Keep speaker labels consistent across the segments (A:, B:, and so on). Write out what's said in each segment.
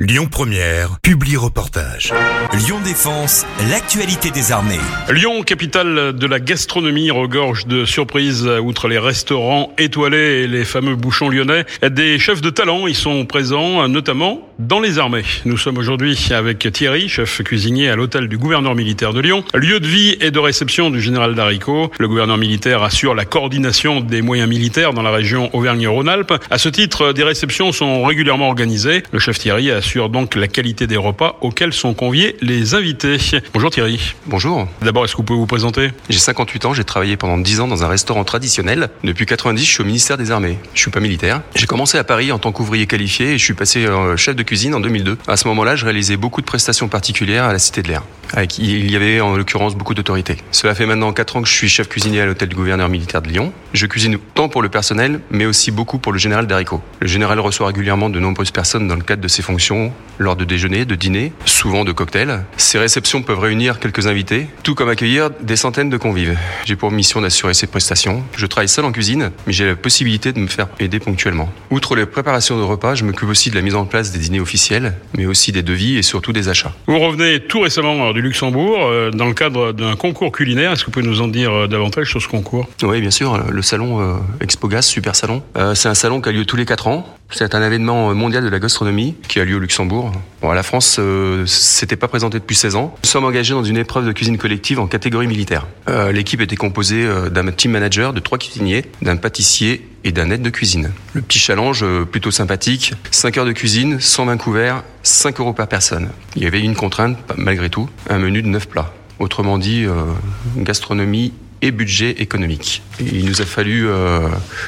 A: Lyon Première, publie reportage.
B: Lyon Défense, l'actualité des armées.
C: Lyon, capitale de la gastronomie, regorge de surprises outre les restaurants étoilés et les fameux bouchons lyonnais. Des chefs de talent y sont présents, notamment dans les armées. Nous sommes aujourd'hui avec Thierry, chef cuisinier à l'hôtel du gouverneur militaire de Lyon, lieu de vie et de réception du général Daricot. Le gouverneur militaire assure la coordination des moyens militaires dans la région Auvergne-Rhône-Alpes. À ce titre, des réceptions sont régulièrement organisées. Le chef Thierry a assure donc la qualité des repas auxquels sont conviés les invités. Bonjour Thierry.
D: Bonjour.
C: D'abord, est-ce que vous pouvez vous présenter?
D: J'ai 58 ans, j'ai travaillé pendant 10 ans dans un restaurant traditionnel. Depuis 90, je suis au ministère des Armées. Je suis pas militaire. J'ai commencé à Paris en tant qu'ouvrier qualifié et je suis passé euh, chef de cuisine en 2002. À ce moment-là, je réalisais beaucoup de prestations particulières à la Cité de l'Air. Avec, il y avait en l'occurrence beaucoup d'autorité. Cela fait maintenant 4 ans que je suis chef cuisinier à l'hôtel du gouverneur militaire de Lyon. Je cuisine tant pour le personnel, mais aussi beaucoup pour le général Daricot. Le général reçoit régulièrement de nombreuses personnes dans le cadre de ses fonctions, lors de déjeuner, de dîner, souvent de cocktails. Ces réceptions peuvent réunir quelques invités, tout comme accueillir des centaines de convives. J'ai pour mission d'assurer ces prestations. Je travaille seul en cuisine, mais j'ai la possibilité de me faire aider ponctuellement. Outre les préparations de repas, je m'occupe aussi de la mise en place des dîners officiels, mais aussi des devis et surtout des achats.
C: Vous revenez tout récemment du Luxembourg euh, dans le cadre d'un concours culinaire. Est-ce que vous pouvez nous en dire euh, davantage sur ce concours?
D: Oui, bien sûr. Le salon euh, Expogas, super salon. c'est un salon qui a lieu tous les 4 ans. C'est un événement mondial de la gastronomie qui a lieu au Luxembourg. La France euh, s'était pas présentée depuis 16 ans. Nous sommes engagés dans une épreuve de cuisine collective en catégorie militaire. Euh, l'équipe était composée euh, d'un team manager, de trois cuisiniers, d'un pâtissier et d'un aide de cuisine. Le petit challenge euh, plutôt sympathique, 5 heures de cuisine, 120 couverts, 5 euros par personne. Il y avait une contrainte, malgré tout, un menu de 9 plats. Autrement dit, gastronomie et budget économique. Il nous a fallu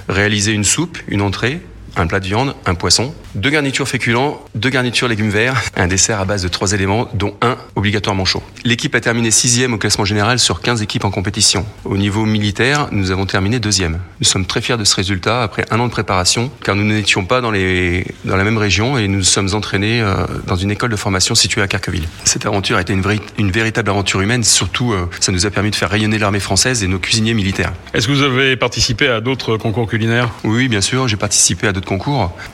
D: réaliser une soupe, une entrée, un plat de viande, un poisson, deux garnitures féculents, deux garnitures légumes verts, un dessert à base de trois éléments, dont un obligatoirement chaud. L'équipe a terminé sixième au classement général sur 15 équipes en compétition. Au niveau militaire, nous avons terminé deuxième. Nous sommes très fiers de ce résultat après un an de préparation, car nous n'étions pas dans, les, dans la même région et nous nous sommes entraînés euh, dans une école de formation située à Carqueville. Cette aventure a été une, une véritable aventure humaine, surtout euh, ça nous a permis de faire rayonner l'armée française et nos cuisiniers militaires.
C: Est-ce que vous avez participé à d'autres concours culinaires?
D: Oui, bien sûr, j'ai participé à d'autres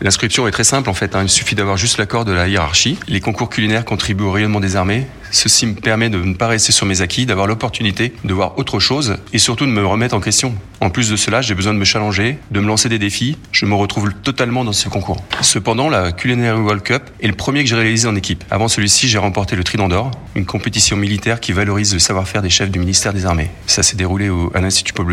D: L'inscription est très simple en fait, hein. il suffit d'avoir juste l'accord de la hiérarchie. Les concours culinaires contribuent au rayonnement des armées. Ceci me permet de ne pas rester sur mes acquis, d'avoir l'opportunité de voir autre chose et surtout de me remettre en question. En plus de cela, j'ai besoin de me challenger, de me lancer des défis. Je me retrouve totalement dans ce concours. Cependant, la Culinary World Cup est le premier que j'ai réalisé en équipe. Avant celui-ci, j'ai remporté le Trident d'Or, une compétition militaire qui valorise le savoir-faire des chefs du ministère des Armées. Ça s'est déroulé au, à l'Institut Paul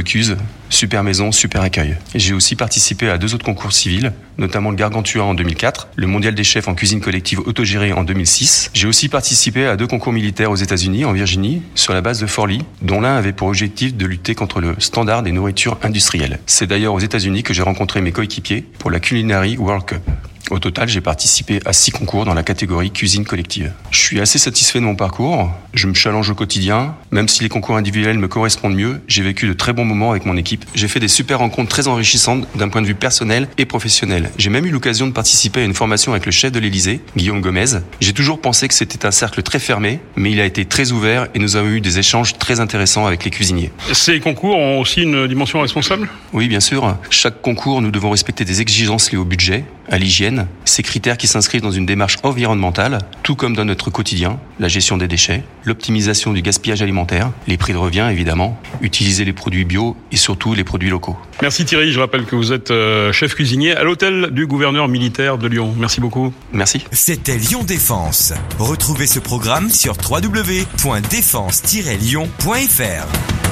D: Super maison, super accueil. J'ai aussi participé à deux autres concours civils, notamment le Gargantua en 2004, le Mondial des chefs en cuisine collective autogérée en 2006. J'ai aussi participé à deux concours militaires aux États-Unis, en Virginie, sur la base de Fort Lee, dont l'un avait pour objectif de lutter contre le standard des nourritures industrielles. C'est d'ailleurs aux États-Unis que j'ai rencontré mes coéquipiers pour la Culinary World Cup. Au total, j'ai participé à six concours dans la catégorie cuisine collective. Je suis assez satisfait de mon parcours. Je me challenge au quotidien. Même si les concours individuels me correspondent mieux, j'ai vécu de très bons moments avec mon équipe. J'ai fait des super rencontres très enrichissantes d'un point de vue personnel et professionnel. J'ai même eu l'occasion de participer à une formation avec le chef de l'Élysée, Guillaume Gomez. J'ai toujours pensé que c'était un cercle très fermé, mais il a été très ouvert et nous avons eu des échanges très intéressants avec les cuisiniers.
C: Ces concours ont aussi une dimension responsable?
D: Oui, bien sûr. Chaque concours, nous devons respecter des exigences liées au budget, à l'hygiène, ces critères qui s'inscrivent dans une démarche environnementale, tout comme dans notre quotidien, la gestion des déchets, l'optimisation du gaspillage alimentaire, les prix de revient évidemment, utiliser les produits bio et surtout les produits locaux.
C: Merci Thierry, je rappelle que vous êtes euh, chef cuisinier à l'hôtel du gouverneur militaire de Lyon. Merci beaucoup.
D: Merci.
B: C'était Lyon Défense. Retrouvez ce programme sur www.défense-lyon.fr.